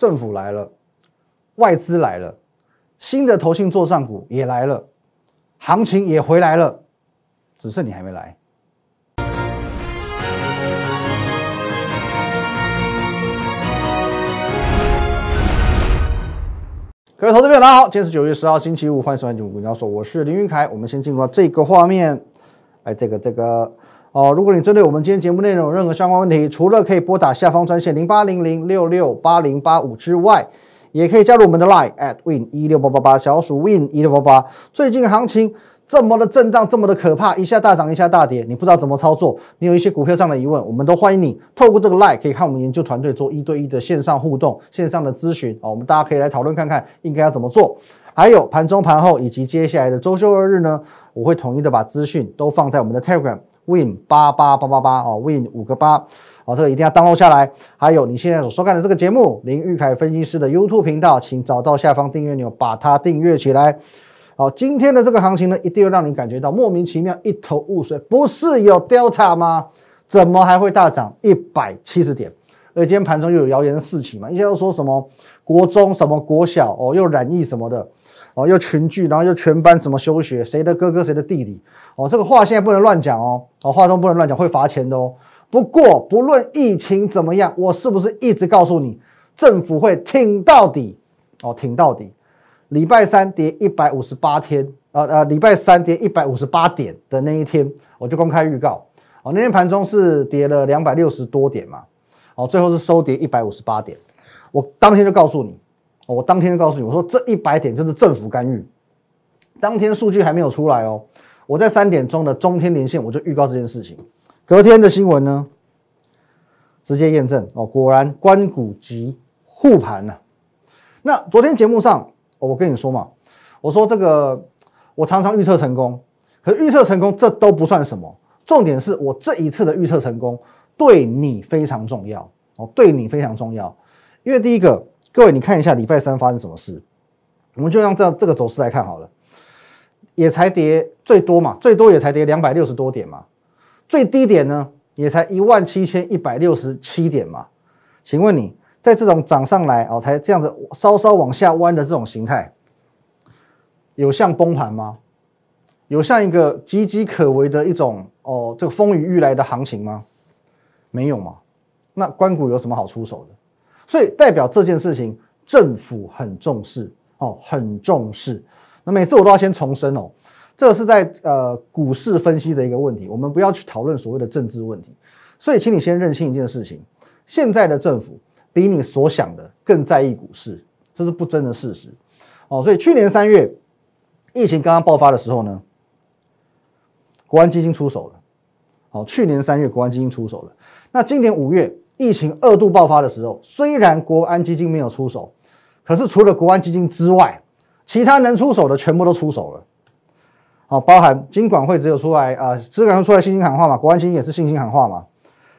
政府来了，外资来了，新的投信做上股也来了，行情也回来了，只剩你还没来。各位投资朋友，大家好，今天是九月十号，星期五，欢迎收看《九股交说，我是林云凯。我们先进入到这个画面，哎，这个这个哦，如果你针对我们今天节目内容有任何相关问题，除了可以拨打下方专线零八零零六六八零八五之外，也可以加入我们的 Line at win 一六八八八小鼠 win 一六八八。最近行情。这么的震荡，这么的可怕，一下大涨，一下大跌，你不知道怎么操作，你有一些股票上的疑问，我们都欢迎你透过这个 line 可以看我们研究团队做一对一的线上互动、线上的咨询啊，我们大家可以来讨论看看应该要怎么做。还有盘中、盘后以及接下来的周休二日呢，我会统一的把资讯都放在我们的 Telegram win 八八八八八哦，win 五个八哦，这个一定要 download 下来。还有你现在所收看的这个节目，林玉凯分析师的 YouTube 频道，请找到下方订阅钮，把它订阅起来。好，今天的这个行情呢，一定会让你感觉到莫名其妙，一头雾水。不是有 Delta 吗？怎么还会大涨一百七十点？而今天盘中又有谣言四起嘛，一些又说什么国中什么国小哦，又染疫什么的哦，又群聚，然后又全班什么休学，谁的哥哥谁的弟弟。哦，这个话现在不能乱讲哦，哦，话中不能乱讲，会罚钱的哦。不过不论疫情怎么样，我是不是一直告诉你，政府会挺到底？哦，挺到底。礼拜三跌一百五十八天，呃呃，礼拜三跌一百五十八点的那一天，我就公开预告，哦，那天盘中是跌了两百六十多点嘛，哦，最后是收跌一百五十八点，我当天就告诉你，我当天就告诉你，我说这一百点就是政府干预，当天数据还没有出来哦，我在三点钟的中天连线我就预告这件事情，隔天的新闻呢，直接验证哦，果然关谷急护盘了，那昨天节目上。我跟你说嘛，我说这个我常常预测成功，可预测成功这都不算什么，重点是我这一次的预测成功对你非常重要哦，对你非常重要，因为第一个，各位你看一下礼拜三发生什么事，我们就用这这个走势来看好了，也才跌最多嘛，最多也才跌两百六十多点嘛，最低点呢也才一万七千一百六十七点嘛，请问你？在这种涨上来哦，才这样子稍稍往下弯的这种形态，有像崩盘吗？有像一个岌岌可危的一种哦，这个风雨欲来的行情吗？没有嘛？那关谷有什么好出手的？所以代表这件事情政府很重视哦，很重视。那每次我都要先重申哦，这个是在呃股市分析的一个问题，我们不要去讨论所谓的政治问题。所以，请你先认清一件事情：现在的政府。比你所想的更在意股市，这是不争的事实哦。所以去年三月疫情刚刚爆发的时候呢，国安基金出手了。哦，去年三月国安基金出手了。那今年五月疫情二度爆发的时候，虽然国安基金没有出手，可是除了国安基金之外，其他能出手的全部都出手了。好，包含金管会只有出来啊，只敢出来信心喊话嘛，国安基金也是信心喊话嘛。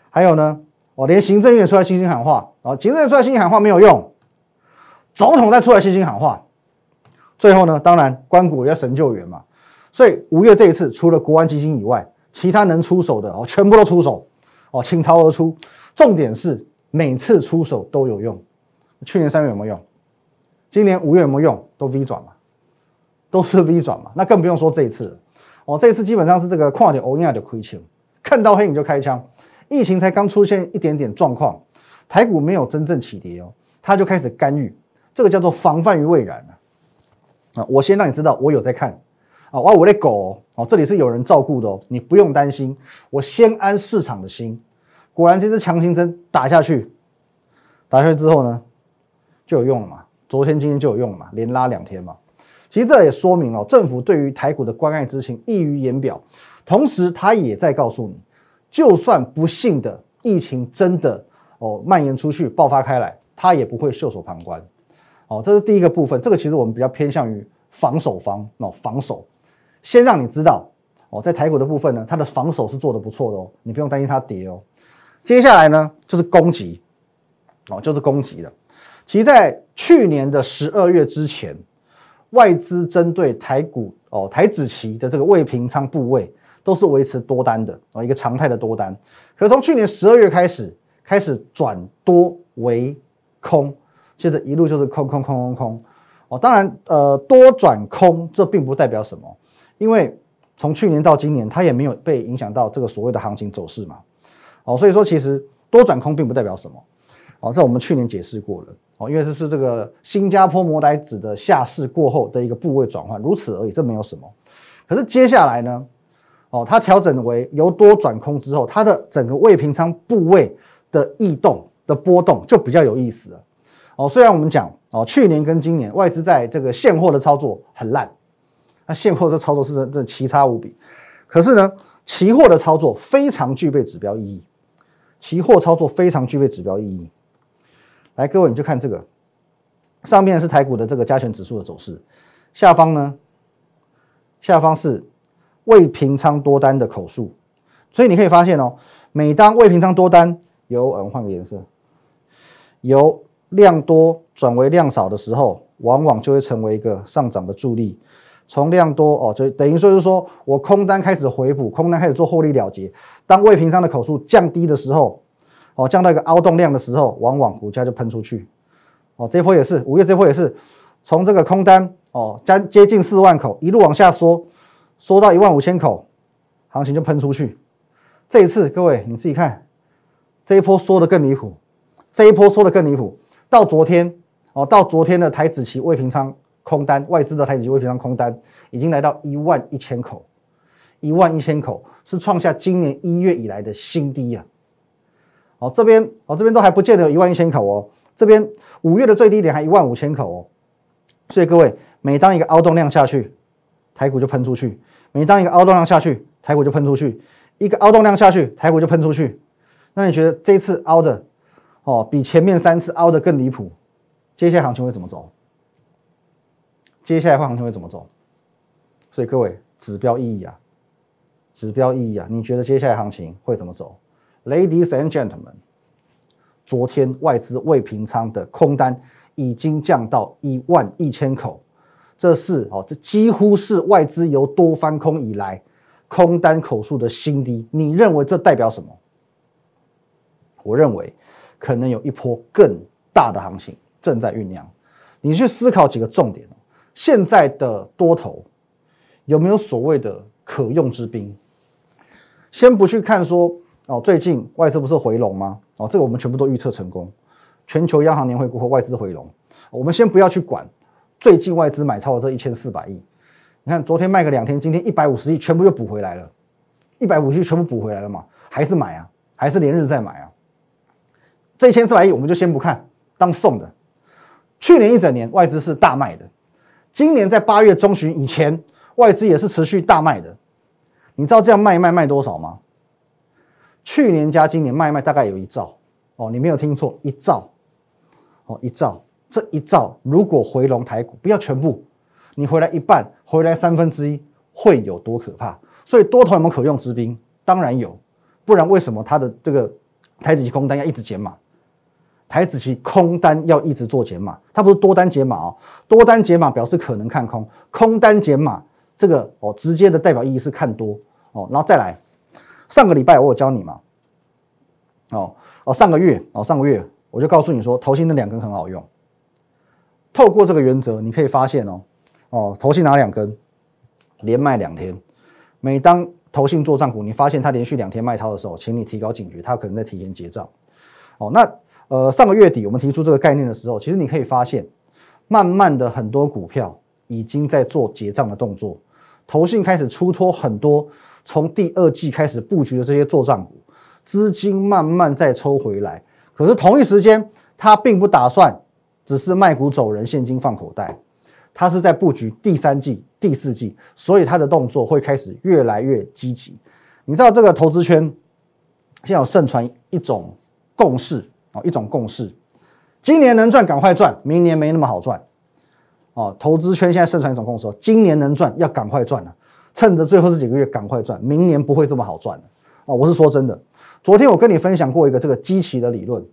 还有呢？哦，连行政院出来信心喊话，哦，行政院出来信心喊话没有用，总统再出来信心喊话，最后呢，当然关谷要神救援嘛，所以五月这一次，除了国安基金以外，其他能出手的哦，全部都出手，哦，倾巢而出。重点是每次出手都有用，去年三月有没有用？今年五月有没有用？都 V 转嘛，都是 V 转嘛，那更不用说这一次，哦，这一次基本上是这个跨点欧亚的亏钱，看到黑影就开枪。疫情才刚出现一点点状况，台股没有真正起跌哦，他就开始干预，这个叫做防范于未然啊！啊，我先让你知道我有在看。啊，哇，我的狗哦，这里是有人照顾的哦，你不用担心，我先安市场的心。果然这支强心针打下去，打下去之后呢，就有用了嘛，昨天今天就有用了嘛，连拉两天嘛。其实这也说明了政府对于台股的关爱之情溢于言表，同时他也在告诉你。就算不幸的疫情真的哦蔓延出去爆发开来，他也不会袖手旁观，哦，这是第一个部分。这个其实我们比较偏向于防守方哦，防守。先让你知道哦，在台股的部分呢，它的防守是做的不错的哦，你不用担心它跌哦。接下来呢，就是攻击哦，就是攻击了。其实，在去年的十二月之前，外资针对台股哦台子期的这个未平仓部位。都是维持多单的哦，一个常态的多单。可从去年十二月开始，开始转多为空，接着一路就是空空空空空。哦，当然，呃，多转空这并不代表什么，因为从去年到今年，它也没有被影响到这个所谓的行情走势嘛。哦，所以说其实多转空并不代表什么。哦，这我们去年解释过了。哦，因为这是这个新加坡摩代指的下市过后的一个部位转换，如此而已，这没有什么。可是接下来呢？哦，它调整为由多转空之后，它的整个未平仓部位的异动的波动就比较有意思了。哦，虽然我们讲哦，去年跟今年外资在这个现货的操作很烂，那现货的操作是真的奇差无比。可是呢，期货的操作非常具备指标意义，期货操作非常具备指标意义。来，各位你就看这个，上面是台股的这个加权指数的走势，下方呢，下方是。未平仓多单的口数，所以你可以发现哦，每当未平仓多单由嗯换个颜色，由量多转为量少的时候，往往就会成为一个上涨的助力。从量多哦，就等于说就是说我空单开始回补，空单开始做获利了结。当未平仓的口数降低的时候，哦降到一个凹洞量的时候，往往股价就喷出去。哦，这一波也是五月这波也是从这个空单哦将接近四万口一路往下缩。缩到一万五千口，行情就喷出去。这一次，各位你自己看，这一波缩的更离谱，这一波缩的更离谱。到昨天哦，到昨天的台子期未平仓空单，外资的台子期未平仓空单已经来到一万一千口，一万一千口是创下今年一月以来的新低啊！哦，这边哦，这边都还不见得有一万一千口哦，这边五月的最低点还一万五千口哦。所以各位，每当一个凹洞量下去，台股就喷出去。每当一个凹洞量下去，台股就喷出去；一个凹洞量下去，台股就喷出去。那你觉得这次凹的哦，比前面三次凹的更离谱？接下来行情会怎么走？接下来行情会怎么走？所以各位，指标意义啊，指标意义啊，你觉得接下来行情会怎么走？Ladies and gentlemen，昨天外资未平仓的空单已经降到一万一千口。这是哦，这几乎是外资由多翻空以来空单口数的新低。你认为这代表什么？我认为可能有一波更大的行情正在酝酿。你去思考几个重点现在的多头有没有所谓的可用之兵？先不去看说哦，最近外资不是回笼吗？哦，这个我们全部都预测成功。全球央行年会过后，外资回笼，我们先不要去管。最近外资买超了这一千四百亿，你看昨天卖个两天，今天一百五十亿全部又补回来了，一百五十亿全部补回来了嘛？还是买啊？还是连日在买啊？这一千四百亿我们就先不看，当送的。去年一整年外资是大卖的，今年在八月中旬以前，外资也是持续大卖的。你知道这样卖卖卖多少吗？去年加今年卖卖大概有一兆哦，你没有听错，一兆哦，一兆。这一兆如果回笼台股，不要全部，你回来一半，回来三分之一，会有多可怕？所以多头有没有可用之兵？当然有，不然为什么它的这个台子期空单要一直减码？台子期空单要一直做减码，它不是多单减码哦，多单减码表示可能看空，空单减码这个哦，直接的代表意义是看多哦。然后再来，上个礼拜我有教你嘛？哦哦，上个月哦，上个月我就告诉你说，头新的两根很好用。透过这个原则，你可以发现哦，哦，头信拿两根，连卖两天。每当投信做账股，你发现它连续两天卖超的时候，请你提高警觉，它可能在提前结账。哦，那呃，上个月底我们提出这个概念的时候，其实你可以发现，慢慢的很多股票已经在做结账的动作，投信开始出脱很多从第二季开始布局的这些做账股，资金慢慢再抽回来。可是同一时间，它并不打算。只是卖股走人，现金放口袋，他是在布局第三季、第四季，所以他的动作会开始越来越积极。你知道这个投资圈现在有盛传一种共识哦，一种共识，今年能赚赶快赚，明年没那么好赚哦。投资圈现在盛传一种共识，今年能赚要赶快赚了，趁着最后这几个月赶快赚，明年不会这么好赚了哦。我是说真的，昨天我跟你分享过一个这个基期的理论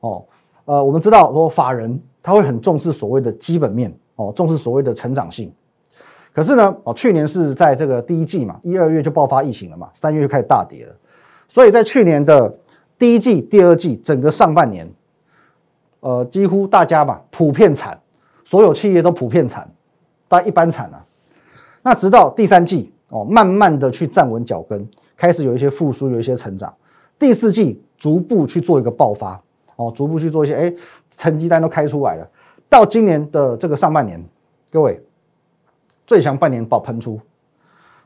哦。呃，我们知道说法人他会很重视所谓的基本面哦，重视所谓的成长性。可是呢，哦，去年是在这个第一季嘛，一二月就爆发疫情了嘛，三月就开始大跌了。所以在去年的第一季、第二季整个上半年，呃，几乎大家吧普遍惨，所有企业都普遍惨，大家一般惨啊。那直到第三季哦，慢慢的去站稳脚跟，开始有一些复苏，有一些成长。第四季逐步去做一个爆发哦，逐步去做一些哎，成绩单都开出来了。到今年的这个上半年，各位最强半年报喷出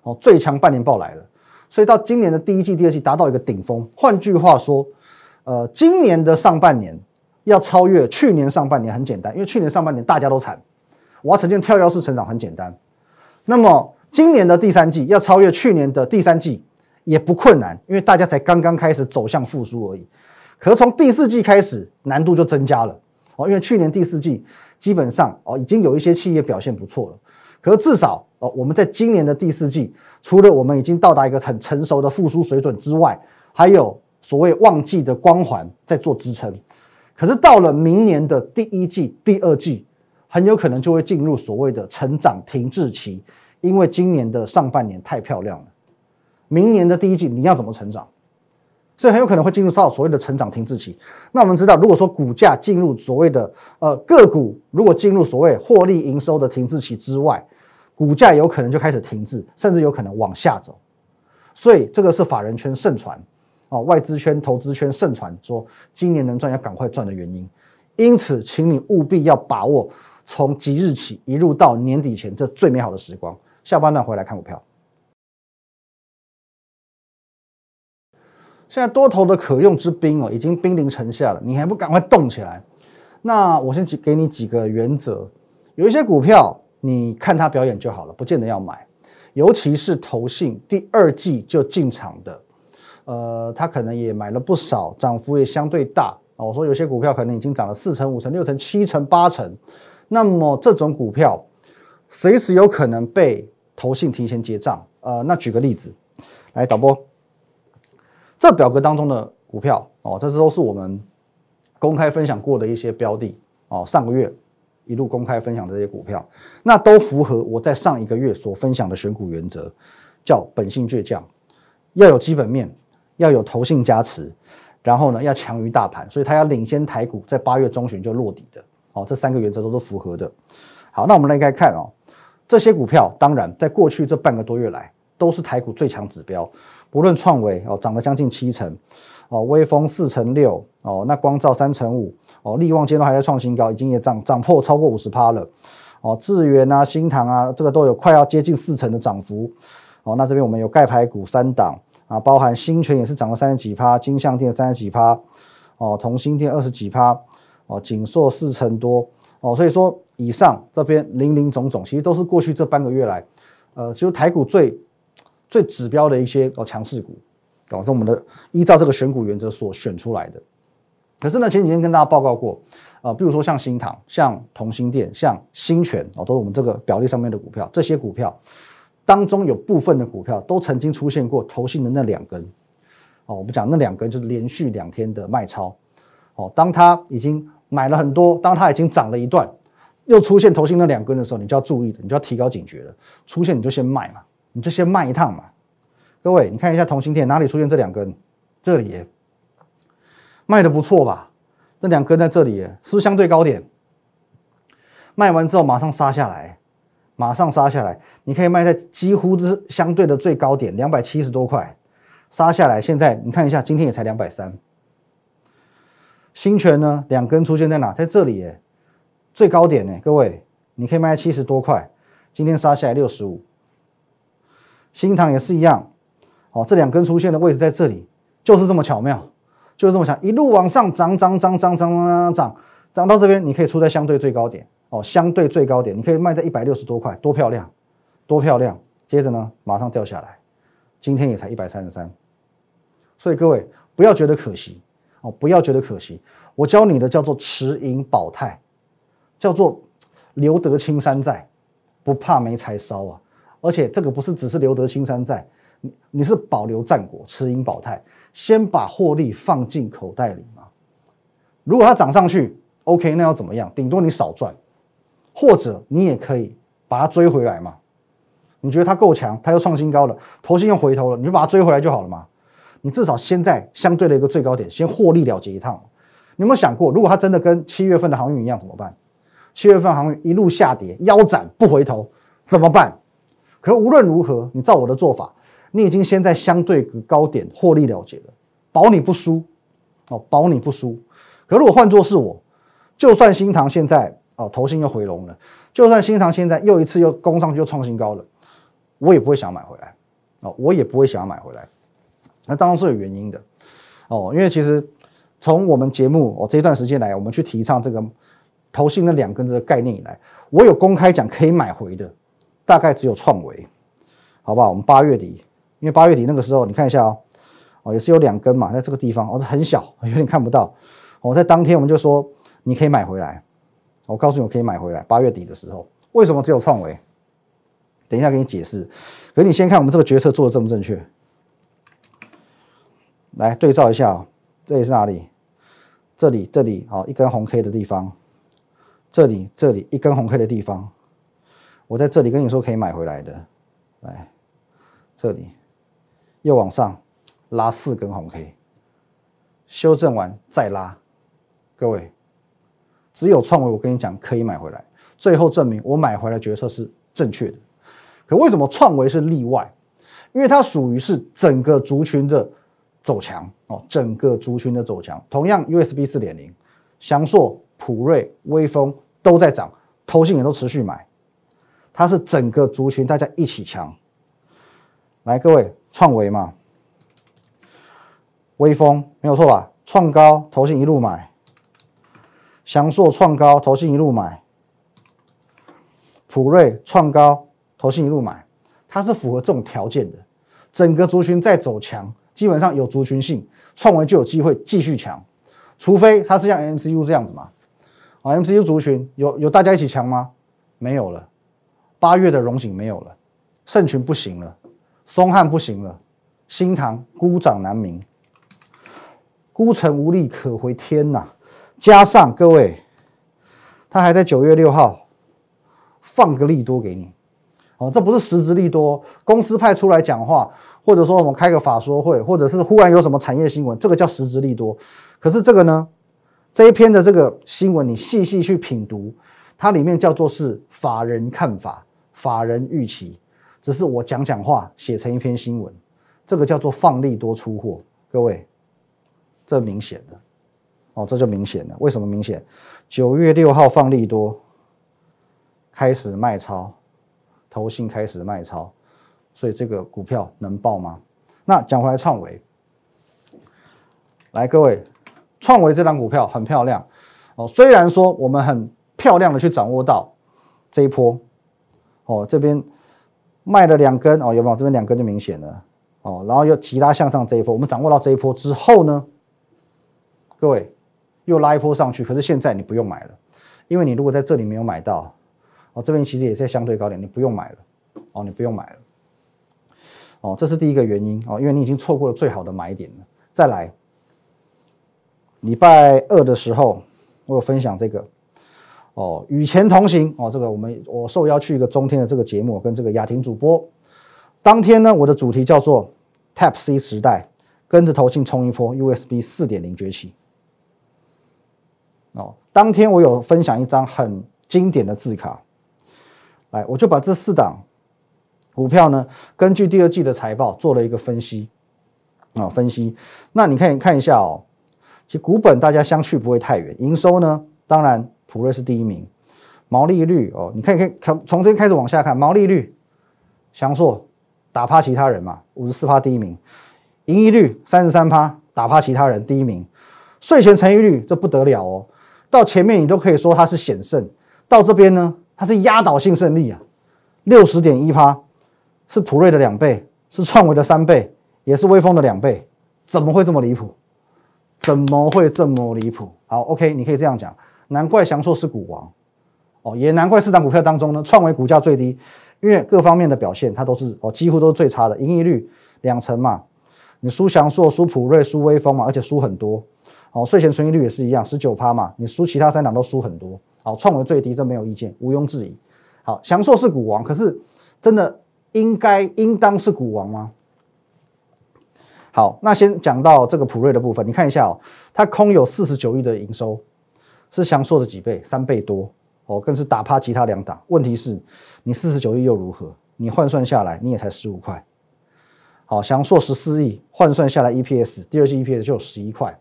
哦，最强半年报来了。所以到今年的第一季、第二季达到一个顶峰。换句话说，呃，今年的上半年要超越去年上半年很简单，因为去年上半年大家都惨，我要呈现跳跃式成长很简单。那么今年的第三季要超越去年的第三季也不困难，因为大家才刚刚开始走向复苏而已。可是从第四季开始难度就增加了哦，因为去年第四季基本上哦已经有一些企业表现不错了。可是至少哦，我们在今年的第四季，除了我们已经到达一个很成熟的复苏水准之外，还有所谓旺季的光环在做支撑。可是到了明年的第一季、第二季，很有可能就会进入所谓的成长停滞期，因为今年的上半年太漂亮了。明年的第一季你要怎么成长？所以很有可能会进入到所谓的成长停滞期。那我们知道，如果说股价进入所谓的呃个股，如果进入所谓获利营收的停滞期之外，股价有可能就开始停滞，甚至有可能往下走，所以这个是法人圈盛传，哦，外资圈、投资圈盛传说今年能赚要赶快赚的原因。因此，请你务必要把握从即日起一路到年底前这最美好的时光。下半段回来看股票。现在多头的可用之兵哦，已经兵临城下了，你还不赶快动起来？那我先给给你几个原则，有一些股票。你看它表演就好了，不见得要买，尤其是投信第二季就进场的，呃，他可能也买了不少，涨幅也相对大。我说有些股票可能已经涨了四成、五成、六成、七成、八成，那么这种股票随时有可能被投信提前结账。呃，那举个例子，来导播，这表格当中的股票哦，这是都是我们公开分享过的一些标的哦，上个月。一路公开分享这些股票，那都符合我在上一个月所分享的选股原则，叫本性倔强，要有基本面，要有投信加持，然后呢要强于大盘，所以它要领先台股，在八月中旬就落底的。哦，这三个原则都是符合的。好，那我们来看看哦，这些股票当然在过去这半个多月来都是台股最强指标，不论创维哦涨了将近七成，哦微风四成六，哦那光照三成五。哦，利旺今天都还在创新高，已经也涨涨破超过五十趴了。哦，智源啊、新唐啊，这个都有快要接近四成的涨幅。哦，那这边我们有钙牌股三档啊，包含新泉也是涨了三十几趴，金相电三十几趴，哦，同心电二十几趴，哦，锦硕四成多。哦，所以说以上这边零零总总，其实都是过去这半个月来，呃，其实台股最最指标的一些哦强势股，哦，是我们的依照这个选股原则所选出来的。可是呢，前几天跟大家报告过，啊，比如说像新唐、像同心电、像新泉哦，都是我们这个表列上面的股票。这些股票当中有部分的股票都曾经出现过投信的那两根，哦，我们讲那两根就是连续两天的卖超，哦，当它已经买了很多，当它已经涨了一段，又出现投信那两根的时候，你就要注意的，你就要提高警觉了。出现你就先卖嘛，你就先卖一趟嘛。各位，你看一下同心电哪里出现这两根？这里。卖的不错吧？这两根在这里耶，是不是相对高点？卖完之后马上杀下来，马上杀下来。你可以卖在几乎是相对的最高点，两百七十多块，杀下来。现在你看一下，今天也才两百三。新泉呢，两根出现在哪？在这里，耶，最高点呢？各位，你可以卖七十多块，今天杀下来六十五。新塘也是一样，哦，这两根出现的位置在这里，就是这么巧妙。就是这么想，一路往上涨，涨，涨，涨，涨，涨，涨，涨到这边，你可以出在相对最高点哦，相对最高点，你可以卖在一百六十多块，多漂亮，多漂亮。接着呢，马上掉下来，今天也才一百三十三。所以各位不要觉得可惜哦，不要觉得可惜。我教你的叫做持盈保泰，叫做留得青山在，不怕没柴烧啊。而且这个不是只是留得青山在，你你是保留战果，持盈保泰。先把获利放进口袋里嘛。如果它涨上去，OK，那要怎么样？顶多你少赚，或者你也可以把它追回来嘛。你觉得它够强，它又创新高了，头信又回头了，你就把它追回来就好了嘛。你至少先在相对的一个最高点先获利了结一趟。你有没有想过，如果它真的跟七月份的航运一样怎么办？七月份航运一路下跌，腰斩不回头怎么办？可无论如何，你照我的做法，你已经先在相对高点获利了结了，保你不输哦，保你不输。可如果换作是我，就算新塘现在哦头型又回笼了，就算新塘现在又一次又攻上去又创新高了，我也不会想买回来哦，我也不会想要买回来。那当然是有原因的哦，因为其实从我们节目哦这一段时间来，我们去提倡这个头型的两根这个概念以来，我有公开讲可以买回的。大概只有创维，好不好？我们八月底，因为八月底那个时候，你看一下哦，哦，也是有两根嘛，在这个地方，哦，是很小，有点看不到。我在当天我们就说你可以买回来，我告诉你我可以买回来。八月底的时候，为什么只有创维？等一下给你解释。可是你先看我们这个决策做的正不正确？来对照一下哦，这里是哪里？这里，这里，好，一根红 K 的地方，这里，这里一根红 K 的地方。我在这里跟你说可以买回来的，来，这里又往上拉四根红 K，修正完再拉，各位，只有创维我跟你讲可以买回来，最后证明我买回来决策是正确的。可为什么创维是例外？因为它属于是整个族群的走强哦，整个族群的走强。同样 USB 四点零，翔硕、普瑞、微风都在涨，投信也都持续买。它是整个族群大家一起强，来各位创维嘛，微风没有错吧？创高投信一路买，翔硕创高投信一路买，普瑞创高投信一路买，它是符合这种条件的。整个族群在走强，基本上有族群性，创维就有机会继续强，除非它是像 MCU 这样子嘛。啊，MCU 族群有有大家一起强吗？没有了。八月的荣景没有了，盛群不行了，松汉不行了，新塘孤掌难鸣，孤城无力可回天呐！加上各位，他还在九月六号放个利多给你，哦，这不是实质利多，公司派出来讲话，或者说我们开个法说会，或者是忽然有什么产业新闻，这个叫实质利多。可是这个呢，这一篇的这个新闻，你细细去品读，它里面叫做是法人看法。法人预期，只是我讲讲话写成一篇新闻，这个叫做放利多出货。各位，这明显的哦，这就明显了。为什么明显？九月六号放利多，开始卖超，投信开始卖超，所以这个股票能爆吗？那讲回来，创维，来各位，创维这张股票很漂亮哦。虽然说我们很漂亮的去掌握到这一波。哦，这边卖了两根哦，有没有？这边两根就明显了哦。然后又其他向上这一波，我们掌握到这一波之后呢，各位又拉一波上去。可是现在你不用买了，因为你如果在这里没有买到，哦，这边其实也在相对高点，你不用买了哦，你不用买了哦，这是第一个原因哦，因为你已经错过了最好的买点了。再来，礼拜二的时候我有分享这个。哦，与钱同行哦，这个我们我受邀去一个中天的这个节目，跟这个雅婷主播。当天呢，我的主题叫做 Tap C 时代，跟着投信冲一波 USB 四点零崛起。哦，当天我有分享一张很经典的字卡，来，我就把这四档股票呢，根据第二季的财报做了一个分析啊，分析。那你看看一下哦，其实股本大家相去不会太远，营收呢，当然。普瑞是第一名，毛利率哦，你可以可以从从这开始往下看，毛利率，翔硕打趴其他人嘛，五十四趴第一名，盈利率三十三趴，打趴其他人第一名，税前成益率这不得了哦，到前面你都可以说它是险胜，到这边呢它是压倒性胜利啊，六十点一趴，是普瑞的两倍，是创维的三倍，也是微风的两倍，怎么会这么离谱？怎么会这么离谱？好，OK，你可以这样讲。难怪翔硕是股王，哦，也难怪四档股票当中呢，创维股价最低，因为各方面的表现它都是哦，几乎都是最差的，盈利率两成嘛，你输翔硕、输普瑞、输威风嘛，而且输很多，哦，税前存益率也是一样，十九趴嘛，你输其他三档都输很多，好，创维最低，这没有意见，毋庸置疑。好，翔硕是股王，可是真的应该应当是股王吗？好，那先讲到这个普瑞的部分，你看一下哦，它空有四十九亿的营收，是翔硕的几倍？三倍多哦，更是打趴其他两档。问题是，你四十九亿又如何？你换算下来，你也才十五块。好，翔硕十四亿，换算下来 EPS，第二季 EPS 就有十一块。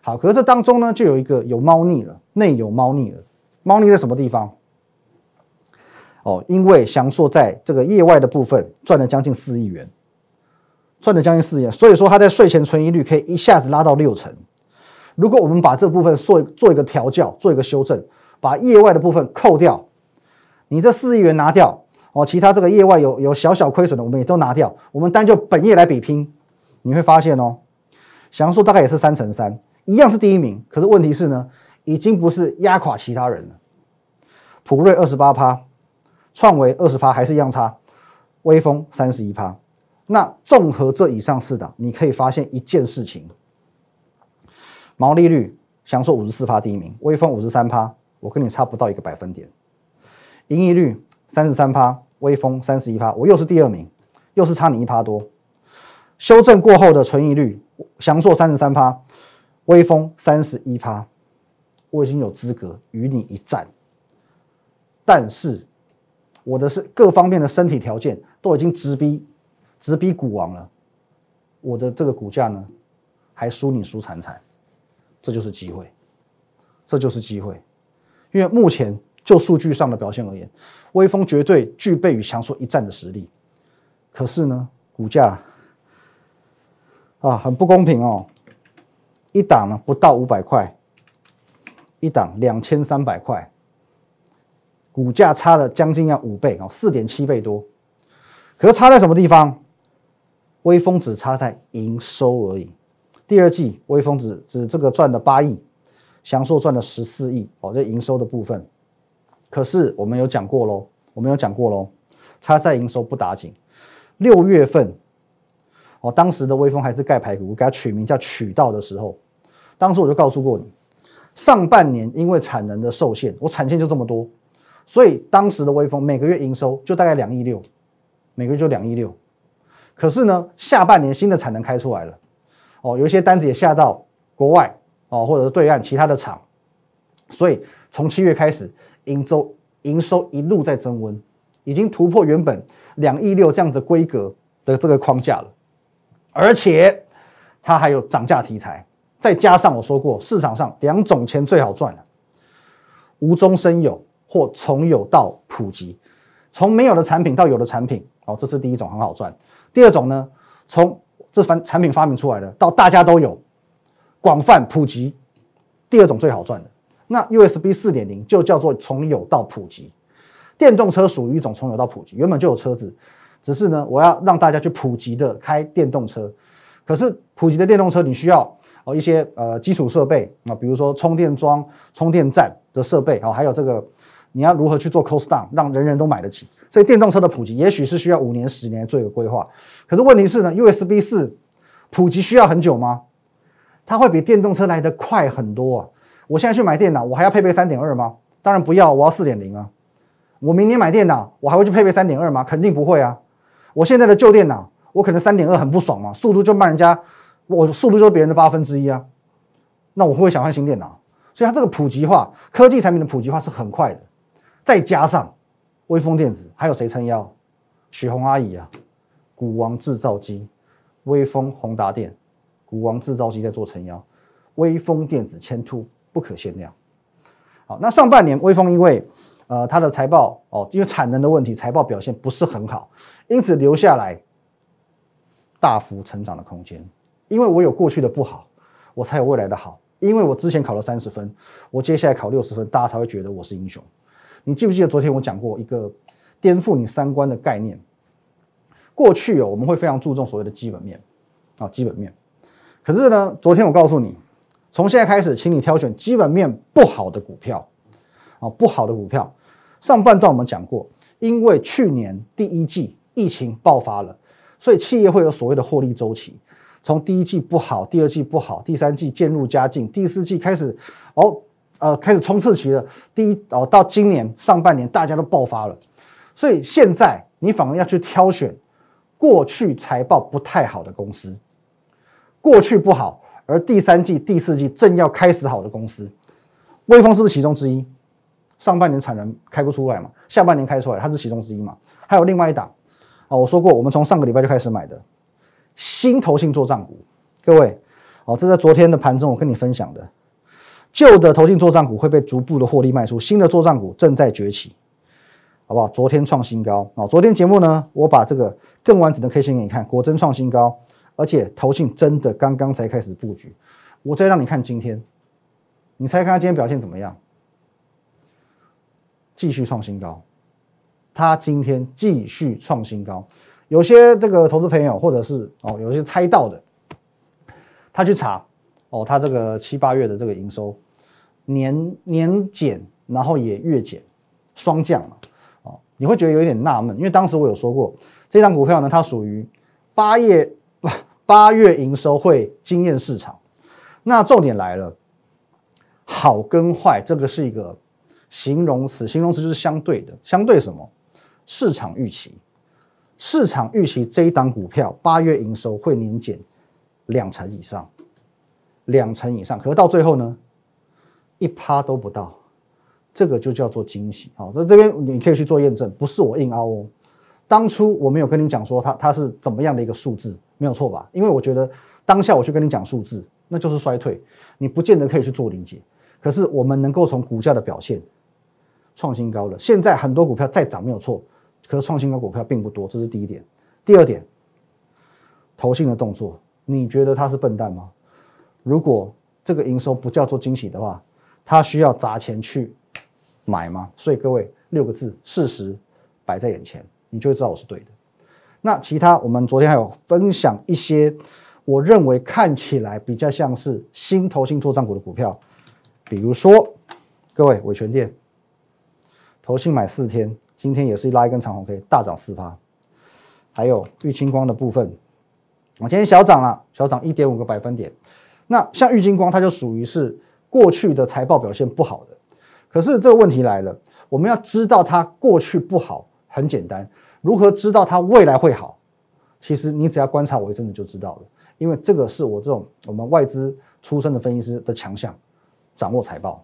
好，可是这当中呢，就有一个有猫腻了，内有猫腻了。猫腻在什么地方？哦，因为翔硕在这个业外的部分赚了将近四亿元。赚了将近四亿元，所以说它在税前存疑率可以一下子拉到六成。如果我们把这部分做做一个调教，做一个修正，把业外的部分扣掉，你这四亿元拿掉哦，其他这个业外有有小小亏损的，我们也都拿掉，我们单就本业来比拼，你会发现哦，翔硕大概也是三成三，一样是第一名，可是问题是呢，已经不是压垮其他人了。普瑞二十八趴，创维二十趴，还是一样差，微风三十一趴。那综合这以上四档，你可以发现一件事情：毛利率享受五十四趴第一名，微风五十三趴，我跟你差不到一个百分点；盈利率三十三趴，微风三十一趴，我又是第二名，又是差你一趴多。修正过后的存疑率，享受三十三趴，微风三十一趴，我已经有资格与你一战。但是我的是各方面的身体条件都已经直逼。直逼股王了，我的这个股价呢，还输你输惨惨，这就是机会，这就是机会，因为目前就数据上的表现而言，威风绝对具备与强硕一战的实力，可是呢，股价啊很不公平哦，一档呢不到五百块，一档两千三百块，股价差了将近要五倍哦，四点七倍多，可是差在什么地方？微风只差在营收而已，第二季微风只只这个赚了八亿，享受赚了十四亿哦，这营收的部分。可是我们有讲过喽，我们有讲过喽，差在营收不打紧。六月份哦，当时的微风还是盖牌股，给它取名叫渠道的时候，当时我就告诉过你，上半年因为产能的受限，我产线就这么多，所以当时的微风每个月营收就大概两亿六，每个月就两亿六。可是呢，下半年新的产能开出来了，哦，有一些单子也下到国外哦，或者是对岸其他的厂，所以从七月开始，营收营收一路在增温，已经突破原本两亿六这样的规格的这个框架了，而且它还有涨价题材，再加上我说过，市场上两种钱最好赚了，无中生有或从有到普及，从没有的产品到有的产品，哦，这是第一种很好赚。第二种呢，从这番产品发明出来的到大家都有广泛普及，第二种最好赚的。那 USB 四点零就叫做从有到普及，电动车属于一种从有到普及，原本就有车子，只是呢我要让大家去普及的开电动车。可是普及的电动车你需要哦一些呃基础设备啊，比如说充电桩、充电站的设备啊，还有这个。你要如何去做 cost down，让人人都买得起？所以电动车的普及，也许是需要五年、十年做一个规划。可是问题是呢，USB 四普及需要很久吗？它会比电动车来得快很多啊！我现在去买电脑，我还要配备三点二吗？当然不要，我要四点零啊！我明年买电脑，我还会去配备三点二吗？肯定不会啊！我现在的旧电脑，我可能三点二很不爽嘛，速度就慢人家，我速度就是别人的八分之一啊！那我会不会想换新电脑？所以它这个普及化，科技产品的普及化是很快的。再加上微风电子，还有谁撑腰？许红阿姨啊，股王制造机，微风宏达电，股王制造机在做撑腰，微风电子千兔不可限量。好，那上半年微风因为呃它的财报哦，因为产能的问题，财报表现不是很好，因此留下来大幅成长的空间。因为我有过去的不好，我才有未来的好。因为我之前考了三十分，我接下来考六十分，大家才会觉得我是英雄。你记不记得昨天我讲过一个颠覆你三观的概念？过去哦，我们会非常注重所谓的基本面啊，基本面。可是呢，昨天我告诉你，从现在开始，请你挑选基本面不好的股票啊，不好的股票。上半段我们讲过，因为去年第一季疫情爆发了，所以企业会有所谓的获利周期，从第一季不好，第二季不好，第三季渐入佳境，第四季开始哦。呃，开始冲刺期了。第一哦，到今年上半年大家都爆发了，所以现在你反而要去挑选过去财报不太好的公司，过去不好，而第三季、第四季正要开始好的公司，微风是不是其中之一？上半年产能开不出来嘛，下半年开出来，它是其中之一嘛。还有另外一档啊，我说过，我们从上个礼拜就开始买的新投信做账股，各位，哦，这在昨天的盘中我跟你分享的，旧的投信做账股会被逐步的获利卖出，新的做账股正在崛起，好不好？昨天创新高啊，昨天节目呢，我把这个更完整的 K 线给你看，果真创新高，而且投信真的刚刚才开始布局，我再让你看今天，你猜看他今天表现怎么样？继续创新高，它今天继续创新高。有些这个投资朋友，或者是哦，有些猜到的，他去查哦，他这个七八月的这个营收年年减，然后也月减，双降嘛，哦，你会觉得有点纳闷，因为当时我有说过，这张股票呢，它属于八月 八月营收会惊艳市场。那重点来了，好跟坏，这个是一个。形容词，形容词就是相对的，相对什么？市场预期，市场预期这一档股票八月营收会年减两成以上，两成以上，可是到最后呢，一趴都不到，这个就叫做惊喜。好，在这边你可以去做验证，不是我硬凹哦。当初我没有跟你讲说它它是怎么样的一个数字，没有错吧？因为我觉得当下我去跟你讲数字，那就是衰退，你不见得可以去做理解。可是我们能够从股价的表现。创新高了，现在很多股票再涨没有错，可是创新高股票并不多，这是第一点。第二点，投信的动作，你觉得他是笨蛋吗？如果这个营收不叫做惊喜的话，他需要砸钱去买吗？所以各位六个字，事实摆在眼前，你就会知道我是对的。那其他我们昨天还有分享一些，我认为看起来比较像是新投信做账股的股票，比如说各位伟权店。投信买四天，今天也是拉一根长红 K，大涨四趴。还有玉清光的部分，我今天小涨了，小涨一点五个百分点。那像玉清光，它就属于是过去的财报表现不好的。可是这个问题来了，我们要知道它过去不好，很简单，如何知道它未来会好？其实你只要观察我一阵子就知道了，因为这个是我这种我们外资出身的分析师的强项，掌握财报，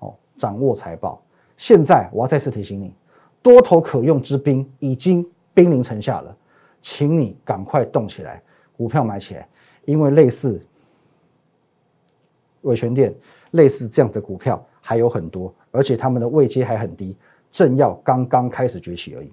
哦，掌握财报。现在我要再次提醒你，多头可用之兵已经兵临城下了，请你赶快动起来，股票买起来，因为类似维权店、类似这样的股票还有很多，而且他们的位阶还很低，正要刚刚开始崛起而已。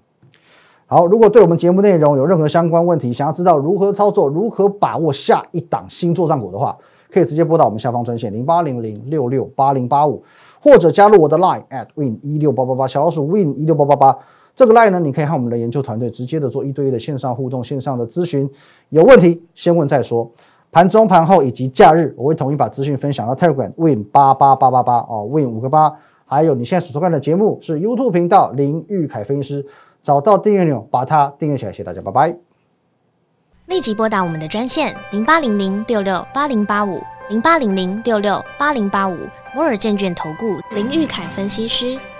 好，如果对我们节目内容有任何相关问题，想要知道如何操作、如何把握下一档新作战股的话，可以直接拨打我们下方专线零八零零六六八零八五。或者加入我的 line at win 一六八八八小老鼠 win 一六八八八这个 line 呢，你可以和我们的研究团队直接的做一对一的线上互动、线上的咨询。有问题先问再说。盘中、盘后以及假日，我会统一把资讯分享到 Telegram win 八八八八八哦，win 五个八。还有你现在所收看的节目是 YouTube 频道林玉凯分析师，找到订阅钮把它订阅起来。谢谢大家，拜拜。立即拨打我们的专线零八零零六六八零八五。零八零零六六八零八五摩尔证券投顾林玉凯分析师，